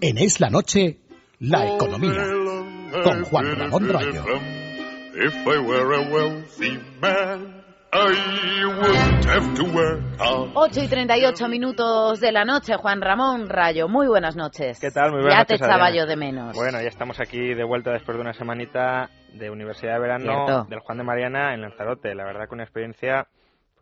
En Es la Noche, la economía, con Juan Ramón Rayo. 8 y 38 minutos de la noche, Juan Ramón Rayo. Muy buenas noches. ¿Qué tal? Muy buenas ya noches. te echaba yo de menos. Bueno, ya estamos aquí de vuelta después de una semanita de Universidad de Verano Cierto. del Juan de Mariana en Lanzarote. La verdad que una experiencia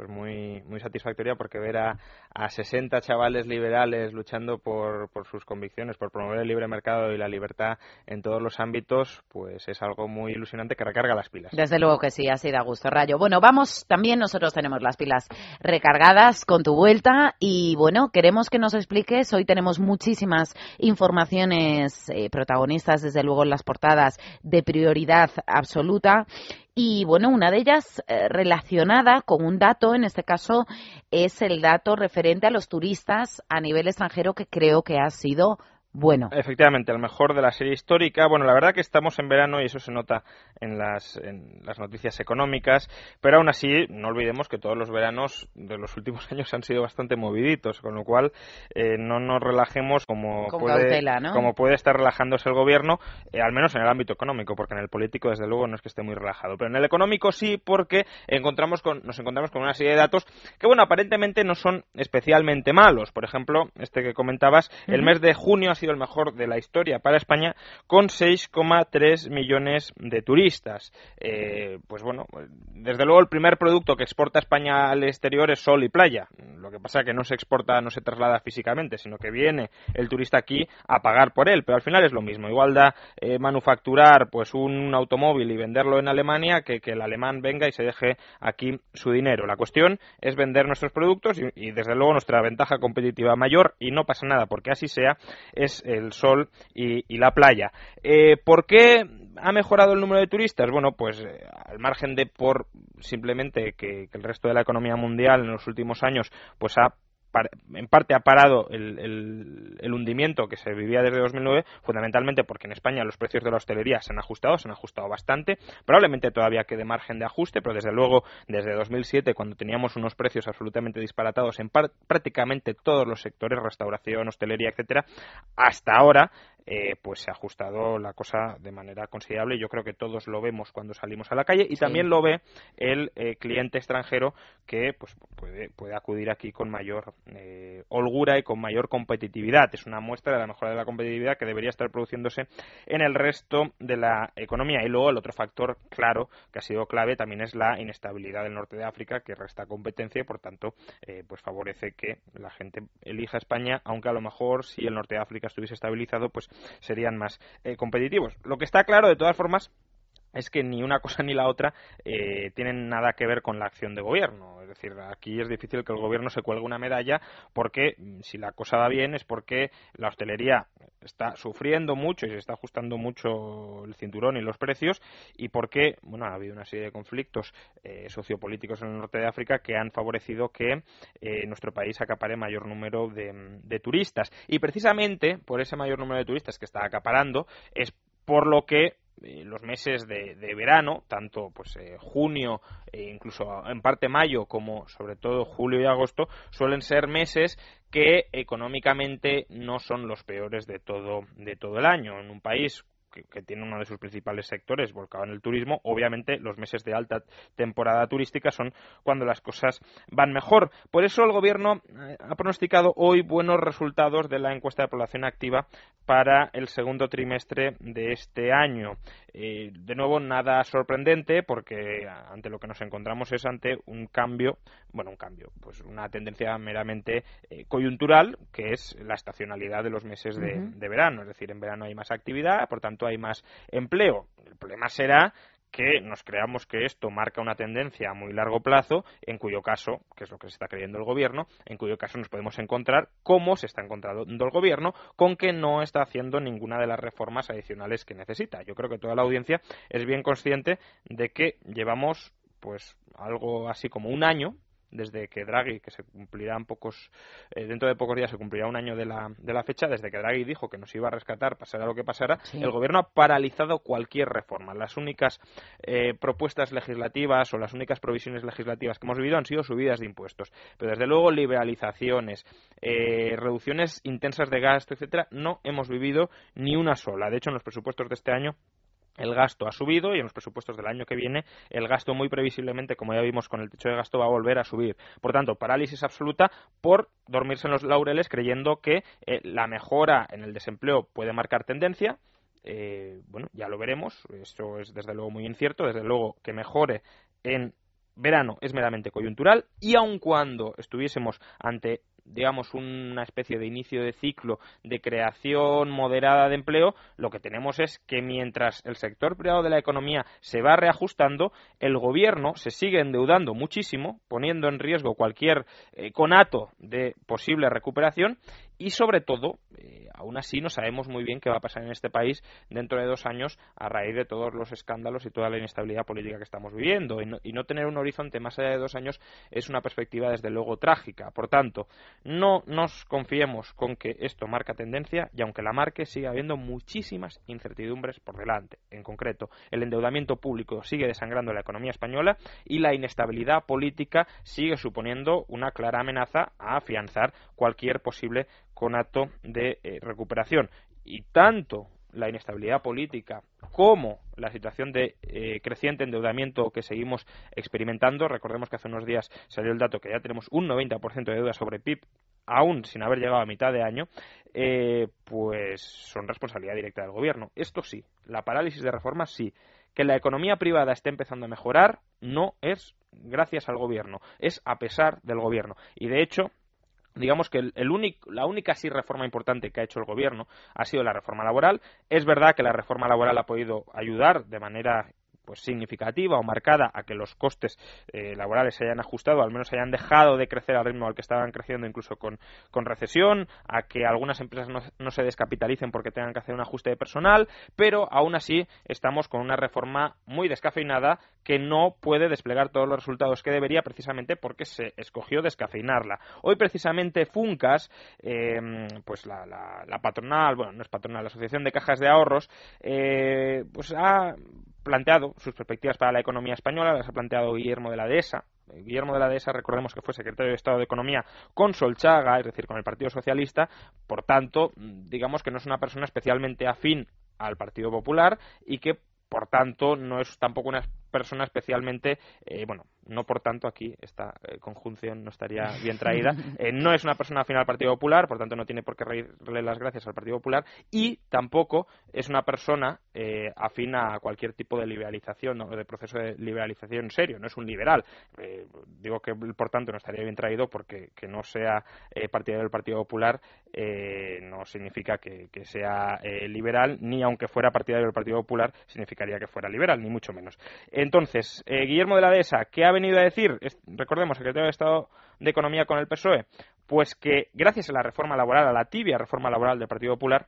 pues muy muy satisfactoria porque ver a, a 60 chavales liberales luchando por, por sus convicciones, por promover el libre mercado y la libertad en todos los ámbitos, pues es algo muy ilusionante que recarga las pilas. Desde luego que sí, así da gusto, Rayo. Bueno, vamos, también nosotros tenemos las pilas recargadas con tu vuelta y bueno, queremos que nos expliques, hoy tenemos muchísimas informaciones eh, protagonistas, desde luego en las portadas, de prioridad absoluta. Y bueno, una de ellas eh, relacionada con un dato, en este caso es el dato referente a los turistas a nivel extranjero que creo que ha sido bueno. Efectivamente, el mejor de la serie histórica. Bueno, la verdad que estamos en verano y eso se nota en las, en las noticias económicas, pero aún así no olvidemos que todos los veranos de los últimos años han sido bastante moviditos, con lo cual eh, no nos relajemos como, Con puede, cautela, ¿no? como puede estar relajándose el gobierno, eh, al menos en el ámbito económico, porque en el político desde luego no es que esté muy relajado, pero en el económico sí, porque encontramos con, nos encontramos con una serie de datos que, bueno, aparentemente no son especialmente malos. Por ejemplo, este que comentabas, el mes de junio ha sido el mejor de la historia para España, con 6,3 millones de turistas. Eh, pues bueno, desde luego el primer producto que exporta España al exterior es sol y playa. Lo que pasa es que no se exporta, no se traslada físicamente, sino que viene el turista aquí a pagar por él. Pero al final es lo mismo. Igual da eh, manufacturar pues un automóvil y venderlo en Alemania que que el alemán venga y se deje aquí su dinero. La cuestión es vender nuestros productos y, y, desde luego nuestra ventaja competitiva mayor y no pasa nada porque así sea es el sol y, la playa. Eh, ¿Por qué ha mejorado el número de turistas? Bueno, pues eh, al margen de por simplemente que, que el resto de la economía mundial en los últimos años pues ha en parte ha parado el, el- hundimiento que se vivía desde 2009, fundamentalmente porque en España los precios de la hostelería se han ajustado, se han ajustado bastante. Probablemente todavía quede margen de ajuste, pero desde luego desde 2007, cuando teníamos unos precios absolutamente disparatados en prácticamente todos los sectores, restauración, hostelería, etcétera, hasta ahora eh, pues se ha ajustado la cosa de manera considerable. Yo creo que todos lo vemos cuando salimos a la calle y Sí. también lo ve el eh, cliente extranjero que pues puede, puede acudir aquí con mayor eh, holgura y con mayor competitividad. Es una muestra de la mejora de la competitividad que debería estar produciéndose en el resto de la economía. Y luego el otro factor claro que ha sido clave también es la inestabilidad del norte de África que resta competencia y por tanto eh, pues favorece que la gente elija España, aunque a lo mejor si el norte de África estuviese estabilizado pues serían más eh, competitivos. Lo que está claro de todas formas es que ni una cosa ni la otra eh, tienen nada que ver con la acción de gobierno. Es decir, aquí es difícil que el gobierno se cuelgue una medalla porque mm, si la cosa va bien es porque la hostelería está sufriendo mucho y se está ajustando mucho el cinturón y los precios y porque bueno ha habido una serie de conflictos eh, sociopolíticos en el norte de África que han favorecido que eh, nuestro país acapare mayor número de, de turistas y precisamente por ese mayor número de turistas que está acaparando es por lo que eh, los meses de, de verano, tanto pues eh, junio e incluso en parte mayo como sobre todo julio y agosto, suelen ser meses que económicamente no son los peores de todo de todo el año. En un país que, que, tiene uno de sus principales sectores volcado en el turismo, obviamente los meses de alta temporada turística son cuando las cosas van mejor. Por eso el gobierno eh, ha pronosticado hoy buenos resultados de la encuesta de población activa para el segundo trimestre de este año. Eh, de nuevo, nada sorprendente porque ante lo que nos encontramos es ante un cambio, bueno, un cambio, pues una tendencia meramente eh, coyuntural, que es la estacionalidad de los meses de, uh -huh. de verano. Es decir, en verano hay más actividad, por tanto hay más empleo. El problema será que nos creamos que esto marca una tendencia a muy largo plazo, en cuyo caso, que es lo que se está creyendo el gobierno, en cuyo caso nos podemos encontrar, como se está encontrando el gobierno, con que no está haciendo ninguna de las reformas adicionales que necesita. Yo creo que toda la audiencia es bien consciente de que llevamos pues algo así como un año desde que Draghi, que se cumplirán pocos, eh, dentro de pocos días se cumplirá un año de la, de la fecha, desde que Draghi dijo que nos iba a rescatar, pasara lo que pasara, el gobierno ha paralizado cualquier reforma. Las únicas eh, propuestas legislativas o las únicas provisiones legislativas que hemos vivido han sido subidas de impuestos. Pero desde luego liberalizaciones, eh, reducciones intensas de gasto, etcétera, no hemos vivido ni una sola. De hecho, en los presupuestos de este año el gasto ha subido y en los presupuestos del año que viene el gasto muy previsiblemente, como ya vimos con el techo de gasto, va a volver a subir. Por tanto, parálisis absoluta por dormirse en los laureles creyendo que eh, la mejora en el desempleo puede marcar tendencia. Eh, bueno, ya lo veremos. Eso es desde luego muy incierto. Desde luego que mejore en verano es meramente coyuntural y aun cuando estuviésemos ante digamos, una especie de inicio de ciclo de creación moderada de empleo, lo que tenemos es que mientras el sector privado de la economía se va reajustando, el gobierno se sigue endeudando muchísimo, poniendo en riesgo cualquier eh, conato de posible recuperación y sobre todo, eh, aún así no sabemos muy bien qué va a pasar en este país dentro de dos años a raíz de todos los escándalos y toda la inestabilidad política que estamos viviendo. Y no, tener un horizonte más allá de dos años es una perspectiva desde luego trágica. Por tanto, no nos confiemos con que esto marca tendencia y aunque la marque sigue habiendo muchísimas incertidumbres por delante. En concreto, el endeudamiento público sigue desangrando la economía española y la inestabilidad política sigue suponiendo una clara amenaza a afianzar cualquier posible conato de eh, recuperación. Y tanto la inestabilidad política como la situación de eh, creciente endeudamiento que seguimos experimentando. Recordemos que hace unos días salió el dato que ya tenemos un 90% de deuda sobre PIB, aún sin haber llegado a mitad de año, eh, pues son responsabilidad directa del gobierno. Esto sí, la parálisis de reformas sí. Que la economía privada esté empezando a mejorar no es gracias al gobierno, es a pesar del gobierno. Y de hecho, digamos que el, único, la única sí reforma importante que ha hecho el gobierno ha sido la reforma laboral. Es verdad que la reforma laboral ha podido ayudar de manera pues significativa o marcada a que los costes eh, laborales se hayan ajustado, al menos hayan dejado de crecer al ritmo al que estaban creciendo incluso con, recesión, a que algunas empresas no, no, se descapitalicen porque tengan que hacer un ajuste de personal, pero aún así estamos con una reforma muy descafeinada que no puede desplegar todos los resultados que debería precisamente porque se escogió descafeinarla. Hoy precisamente Funcas, em, pues la, la, patronal, bueno, no es patronal, la Asociación de Cajas de Ahorros, eh, pues ha planteado sus perspectivas para la economía española, las ha planteado Guillermo de la Dehesa. Guillermo de la Dehesa, recordemos que fue secretario de Estado de Economía con Solchaga, es decir, con el Partido Socialista, por tanto, digamos que no es una persona especialmente afín al Partido Popular y que por tanto no es tampoco una persona especialmente, eh, bueno, no por tanto aquí esta eh, conjunción no estaría bien traída, eh, no es una persona afín al Partido Popular, por tanto no tiene por qué reírle las gracias al Partido Popular y tampoco es una persona afín a cualquier tipo de liberalización o de proceso de liberalización serio, no es un liberal. digo que por tanto no estaría bien traído porque que no sea partidario del Partido Popular no significa que, que sea liberal, ni aunque fuera partidario del Partido Popular significaría que fuera liberal, ni mucho menos. Entonces, eh, Guillermo de la Dehesa, ¿qué ha venido a decir? recordemos, secretario de Estado de Economía con el PSOE, pues que gracias a la reforma laboral, a la tibia reforma laboral del Partido Popular,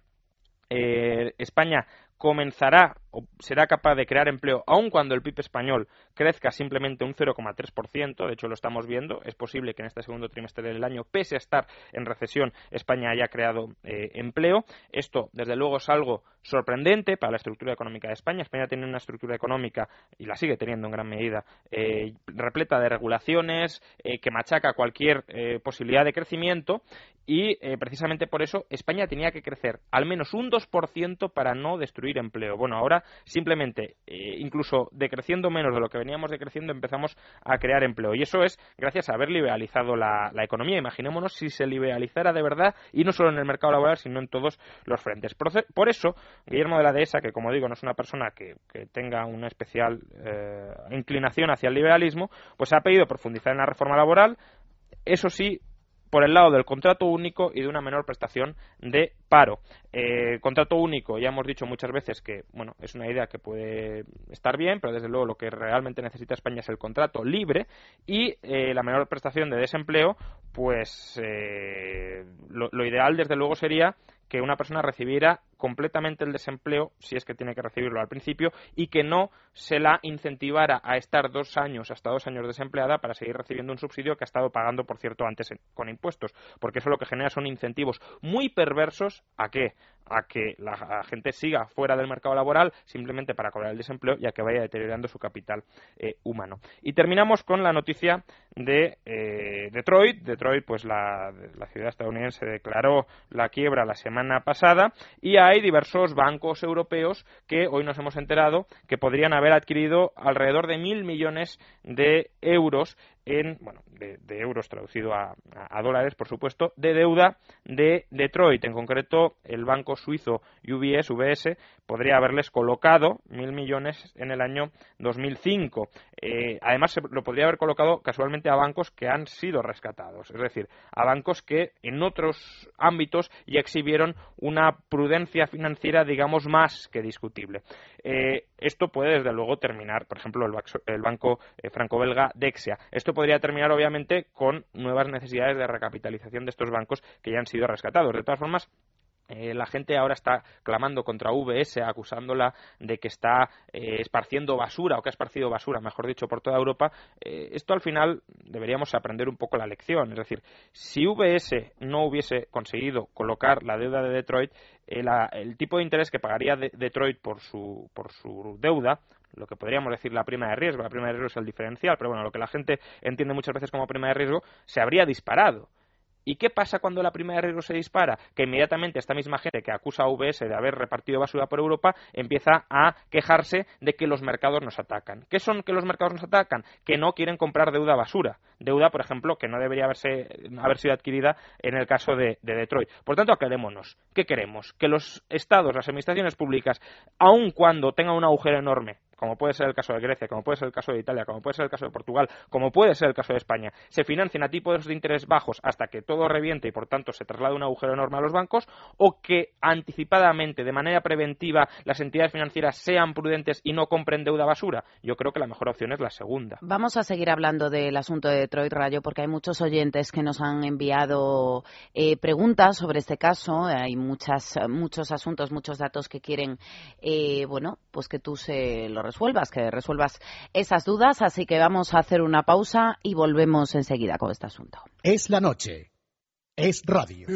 eh, España comenzará será capaz de crear empleo aun cuando el PIB español crezca simplemente un 0,3%, de hecho lo estamos viendo, es posible que en este segundo trimestre del año, pese a estar en recesión, España haya creado eh, empleo. Esto, desde luego, es algo sorprendente para la estructura económica de España. España tiene una estructura económica, y la sigue teniendo en gran medida, eh, repleta de regulaciones, eh, que machaca cualquier posibilidad de crecimiento, y precisamente por eso España tenía que crecer al menos un 2% para no destruir empleo. Bueno, ahora simplemente, eh, incluso decreciendo menos de lo que veníamos decreciendo, empezamos a crear empleo. Y eso es gracias a haber liberalizado la, economía. Imaginémonos si se liberalizara de verdad, y no solo en el mercado laboral, sino en todos los frentes. Por, eso, Guillermo de la Dehesa, que como digo, no es una persona que, tenga una especial eh, inclinación hacia el liberalismo, pues ha pedido profundizar en la reforma laboral, eso sí, por el lado del contrato único y de una menor prestación de paro. Eh, contrato único, ya hemos dicho muchas veces que bueno, es una idea que puede estar bien, pero desde luego lo que realmente necesita España es el contrato libre y eh, la menor prestación de desempleo, pues eh, lo, ideal desde luego sería que una persona recibiera completamente el desempleo, si es que tiene que recibirlo al principio, y que no se la incentivara a estar dos años, hasta dos años desempleada, para seguir recibiendo un subsidio que ha estado pagando, por cierto, antes con impuestos. Porque eso lo que genera son incentivos muy perversos a qué? a que la gente siga fuera del mercado laboral simplemente para cobrar el desempleo y a que vaya deteriorando su capital eh, humano. Y terminamos con la noticia de eh, Detroit. Detroit, pues la, la, ciudad estadounidense declaró la quiebra la semana pasada y hay diversos bancos europeos que hoy nos hemos enterado que podrían haber adquirido alrededor de mil millones de euros en, bueno, de, euros traducido a, dólares, por supuesto, de deuda de Detroit. En concreto, el banco suizo UBS, UBS, podría haberles colocado mil millones en el año 2005. Eh, además, se lo podría haber colocado casualmente a bancos que han sido rescatados, es decir, a bancos que en otros ámbitos ya exhibieron una prudencia financiera, digamos, más que discutible. Eh, esto puede, desde luego, terminar, por ejemplo, el, banco eh, franco-belga Dexia. Esto podría terminar, obviamente, con nuevas necesidades de recapitalización de estos bancos que ya han sido rescatados. De todas formas, eh, la gente ahora está clamando contra VS, acusándola de que está eh, esparciendo basura o que ha esparcido basura, mejor dicho, por toda Europa. Eh, esto al final deberíamos aprender un poco la lección. Es decir, si VS no hubiese conseguido colocar la deuda de Detroit, el tipo de interés que pagaría Detroit por su, por su deuda lo que podríamos decir la prima de riesgo, la prima de riesgo es el diferencial, pero bueno, lo que la gente entiende muchas veces como prima de riesgo, se habría disparado. ¿Y qué pasa cuando la prima de riesgo se dispara? Que inmediatamente esta misma gente que acusa a UBS de haber repartido basura por Europa empieza a quejarse de que los mercados nos atacan. ¿Qué son que los mercados nos atacan? Que no quieren comprar deuda basura. Deuda, por ejemplo, que no debería haberse, haber sido adquirida en el caso de, de Detroit. Por tanto, aclarémonos. ¿Qué queremos? Que los estados, las administraciones públicas, aun cuando tengan un agujero enorme, como puede ser el caso de Grecia, como puede ser el caso de Italia, como puede ser el caso de Portugal, como puede ser el caso de España, se financien a tipos de interés bajos hasta que todo reviente y por tanto se traslade un agujero enorme a los bancos, o que anticipadamente, de manera preventiva, las entidades financieras sean prudentes y no compren deuda basura. Yo creo que la mejor opción es la segunda. Vamos a seguir hablando del asunto de Detroit Rayo porque hay muchos oyentes que nos han enviado eh, preguntas sobre este caso. Hay muchas, muchos asuntos, muchos datos que quieren, eh, bueno, pues que tú se lo resuelvas, que resuelvas esas dudas. Así que vamos a hacer una pausa y volvemos enseguida con este asunto. Es la noche. Es radio.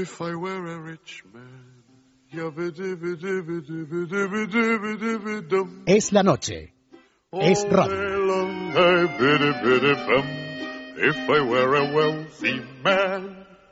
Es la noche. Es radio.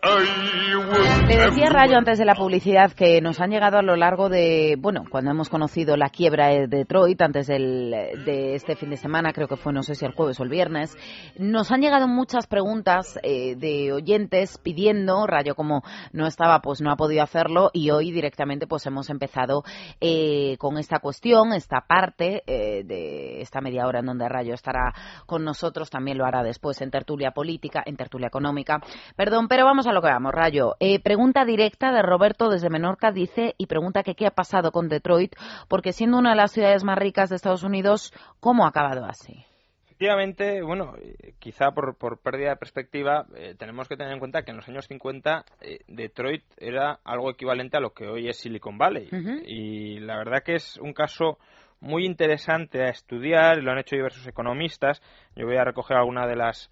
Le decía Rayo antes de la publicidad que nos han llegado a lo largo de, bueno, cuando hemos conocido la quiebra de Detroit, antes de este fin de semana, creo que fue, no sé si el jueves o el viernes, nos han llegado muchas preguntas eh, de oyentes pidiendo, Rayo como no estaba, pues no ha podido hacerlo y hoy directamente pues hemos empezado eh, con esta cuestión, esta parte eh, de esta media hora en donde Rayo estará con nosotros, también lo hará después en tertulia política, en tertulia económica. Perdón, pero vamos a lo que vamos, Rayo. Eh, pregunta directa de Roberto desde Menorca, dice, y pregunta que qué ha pasado con Detroit, porque siendo una de las ciudades más ricas de Estados Unidos, ¿cómo ha acabado así? Efectivamente, bueno, eh, quizá por, pérdida de perspectiva, eh, tenemos que tener en cuenta que en los años 50 Detroit era algo equivalente a lo que hoy es Silicon Valley. Y la verdad que es un caso muy interesante a estudiar, lo han hecho diversos economistas. Yo voy a recoger alguna de las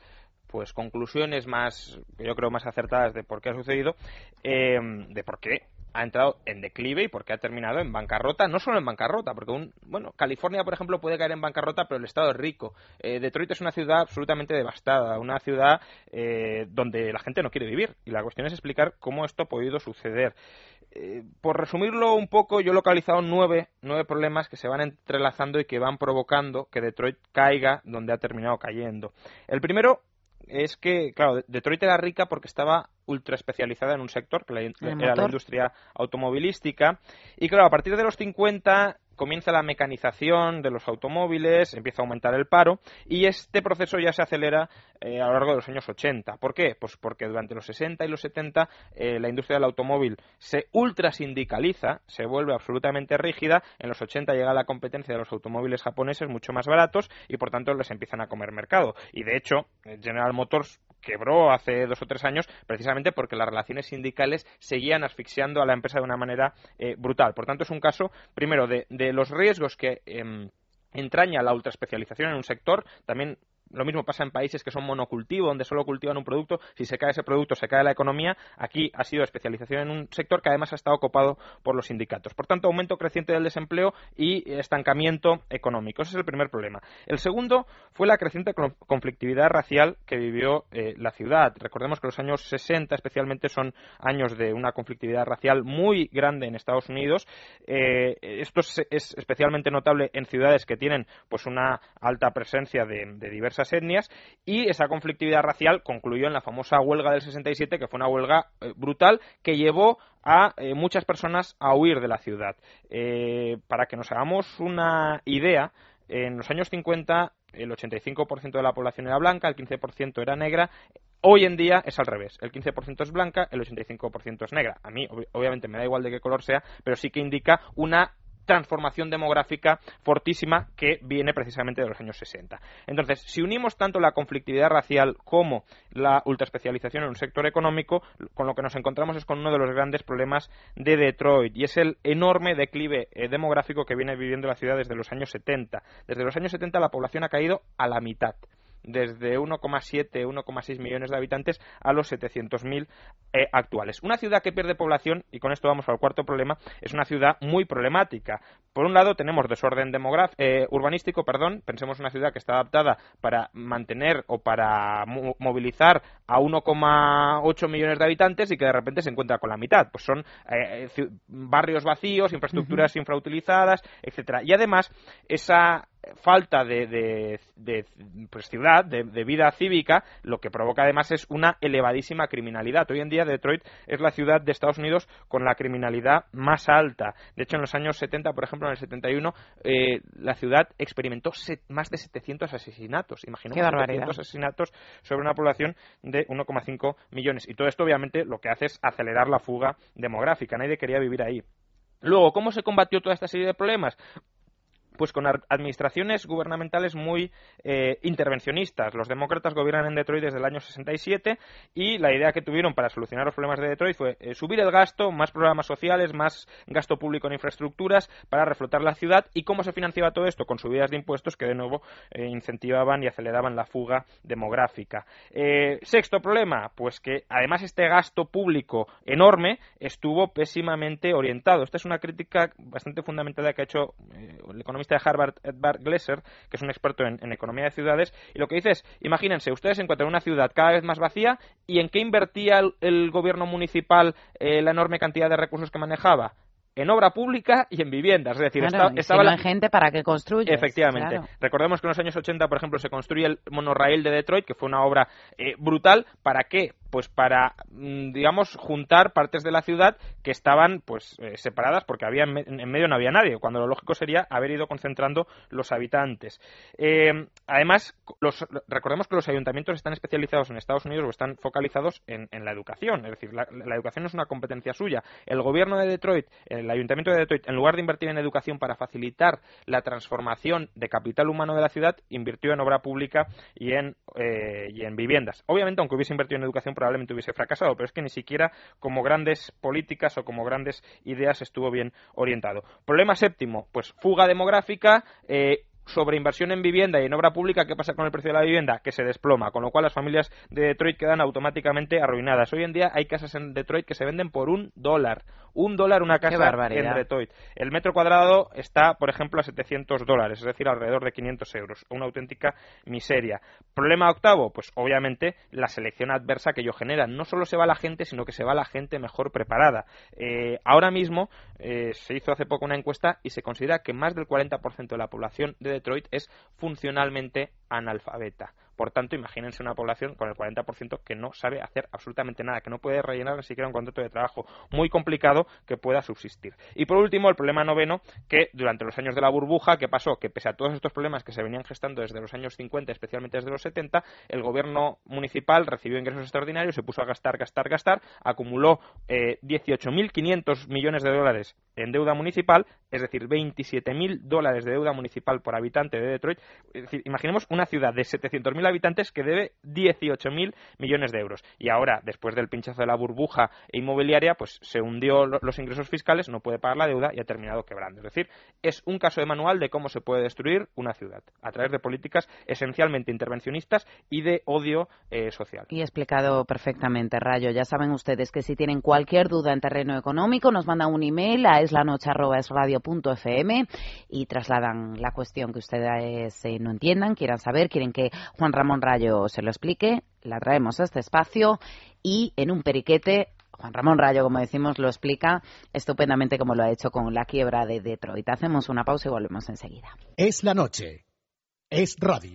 pues conclusiones más, yo creo más acertadas de por qué ha sucedido, eh, de por qué ha entrado en declive y por qué ha terminado en bancarrota, no solo en bancarrota, porque un, bueno, California, por ejemplo, puede caer en bancarrota, pero el estado es rico. Eh, Detroit es una ciudad absolutamente devastada, una ciudad eh, donde la gente no quiere vivir. Y la cuestión es explicar cómo esto ha podido suceder. por resumirlo un poco, yo he localizado nueve, nueve problemas que se van entrelazando y que van provocando que Detroit caiga donde ha terminado cayendo. El primero es que, claro, Detroit era rica porque estaba ultra especializada en un sector, que era la industria automovilística. Y claro, a partir de los 50 comienza la mecanización de los automóviles, empieza a aumentar el paro y este proceso ya se acelera eh, a lo largo de los años 80. ¿Por qué? Pues porque durante los 60 y los 70 eh, la industria del automóvil se ultra sindicaliza, se vuelve absolutamente rígida. En los 80 llega la competencia de los automóviles japoneses mucho más baratos y por tanto les empiezan a comer mercado. Y de hecho, General Motors quebró hace dos o tres años precisamente porque las relaciones sindicales seguían asfixiando a la empresa de una manera eh, brutal. Por tanto, es un caso, primero, de, los riesgos que em, entraña la ultraespecialización en un sector, también lo mismo pasa en países que son monocultivo, donde solo cultivan un producto. Si se cae ese producto, se cae la economía. Aquí ha sido especialización en un sector que además ha estado ocupado por los sindicatos. Por tanto, aumento creciente del desempleo y estancamiento económico. Ese es el primer problema. El segundo fue la creciente conflictividad racial que vivió eh, la ciudad. Recordemos que los años 60 especialmente son años de una conflictividad racial muy grande en Estados Unidos. Eh, esto es, especialmente notable en ciudades que tienen pues una alta presencia de diversas etnias y esa conflictividad racial concluyó en la famosa huelga del 67, que fue una huelga eh, brutal que llevó a eh, muchas personas a huir de la ciudad. Eh, para que nos hagamos una idea, en los años 50 el 85% de la población era blanca, el 15% era negra. Hoy en día es al revés. El 15% es blanca, el 85% es negra. A mí, obviamente, me da igual de qué color sea, pero sí que indica una transformación demográfica fortísima que viene precisamente de los años 60. Entonces, si unimos tanto la conflictividad racial como la ultraespecialización en un sector económico, con lo que nos encontramos es con uno de los grandes problemas de Detroit y es el enorme declive eh, demográfico que viene viviendo la ciudad desde los años 70. Desde los años 70 la población ha caído a la mitad desde 1,7, 1,6 millones de habitantes a los 700.000 eh, actuales. Una ciudad que pierde población, y con esto vamos al cuarto problema, es una ciudad muy problemática. Por un lado tenemos desorden eh, urbanístico, perdón, pensemos una ciudad que está adaptada para mantener o para movilizar a 1,8 millones de habitantes y que de repente se encuentra con la mitad. Pues son eh, barrios vacíos, infraestructuras infrautilizadas, etcétera. Y además esa falta de, pues, ciudad, de, vida cívica, lo que provoca además es una elevadísima criminalidad. Hoy en día Detroit es la ciudad de Estados Unidos con la criminalidad más alta. De hecho, en los años 70, por ejemplo, en el 71, eh, la ciudad experimentó más de 700 asesinatos. Imaginemos 700 asesinatos sobre una población de 1,5 millones. Y todo esto, obviamente, lo que hace es acelerar la fuga demográfica. Nadie quería vivir ahí. Luego, ¿cómo se combatió toda esta serie de problemas? Pues con administraciones gubernamentales muy eh, intervencionistas. Los demócratas gobiernan en Detroit desde el año 67 y la idea que tuvieron para solucionar los problemas de Detroit fue eh, subir el gasto, más programas sociales, más gasto público en infraestructuras para reflotar la ciudad. ¿Y cómo se financiaba todo esto? Con subidas de impuestos que de nuevo eh, incentivaban y aceleraban la fuga demográfica. sexto problema, pues que además este gasto público enorme estuvo pésimamente orientado. Esta es una crítica bastante fundamental que ha hecho el economista de Harvard, Edvard Glesser, que es un experto en, economía de ciudades, y lo que dice es, imagínense, ustedes encuentran en una ciudad cada vez más vacía, ¿y en qué invertía el, gobierno municipal eh, la enorme cantidad de recursos que manejaba? en obra pública y en viviendas. Es decir, estaba la gente para que construya. Efectivamente. Recordemos que en los años 80, por ejemplo, se construye el monorraíl de Detroit, que fue una obra eh, brutal. ¿Para qué? Pues para, mm, digamos, juntar partes de la ciudad que estaban pues eh, separadas porque había en, medio no había nadie, cuando lo lógico sería haber ido concentrando los habitantes. Eh, además, los, recordemos que los ayuntamientos están especializados en Estados Unidos o están focalizados en, la educación, es decir, la, educación es una competencia suya. El gobierno de Detroit, el ayuntamiento de Detroit, en lugar de invertir en educación para facilitar la transformación de capital humano de la ciudad, invirtió en obra pública y en, eh, y en viviendas. Obviamente, aunque hubiese invertido en educación, probablemente hubiese fracasado, pero es que ni siquiera como grandes políticas o como grandes ideas estuvo bien orientado. Problema séptimo, pues fuga demográfica, eh, sobre inversión en vivienda y en obra pública, ¿qué pasa con el precio de la vivienda? Que se desploma, con lo cual las familias de Detroit quedan automáticamente arruinadas. Hoy en día hay casas en Detroit que se venden por un dólar. Un dólar una casa en Detroit. El metro cuadrado está, por ejemplo, a 700 dólares, es decir, alrededor de 500 euros. Una auténtica miseria. Problema octavo, pues obviamente la selección adversa que ello genera. No solo se va la gente, sino que se va la gente mejor preparada. Eh, ahora mismo eh, se hizo hace poco una encuesta y se considera que más del 40% de la población de Detroit es funcionalmente analfabeta. Por tanto, imagínense una población con el 40% que no sabe hacer absolutamente nada, que no puede rellenar ni siquiera un contrato de trabajo muy complicado que pueda subsistir. Y por último, el problema noveno, que durante los años de la burbuja, ¿qué pasó? Que pese a todos estos problemas que se venían gestando desde los años 50, especialmente desde los 70, el gobierno municipal recibió ingresos extraordinarios, se puso a gastar, gastar, gastar, acumuló eh, 18.500 millones de dólares en deuda municipal, es decir, 27.000 dólares de deuda municipal por habitante de Detroit. Imaginemos una una ciudad de 700.000 habitantes que debe 18.000 millones de euros. Y ahora, después del pinchazo de la burbuja inmobiliaria, pues se hundió los ingresos fiscales, no puede pagar la deuda y ha terminado quebrando. Es decir, es un caso de manual de cómo se puede destruir una ciudad a través de políticas esencialmente intervencionistas y de odio eh, social. Y explicado perfectamente, Rayo. Ya saben ustedes que si tienen cualquier duda en terreno económico, nos mandan un email a eslanoche.esradio.fm y trasladan la cuestión que ustedes eh, no entiendan, quieran saber, quieren que Ramón Rayo se lo explique. La traemos a este espacio y en un periquete Juan Ramón Rayo, como decimos, lo explica estupendamente como lo ha hecho con la quiebra de Detroit. Hacemos una pausa y volvemos enseguida. Es la noche. Es radio.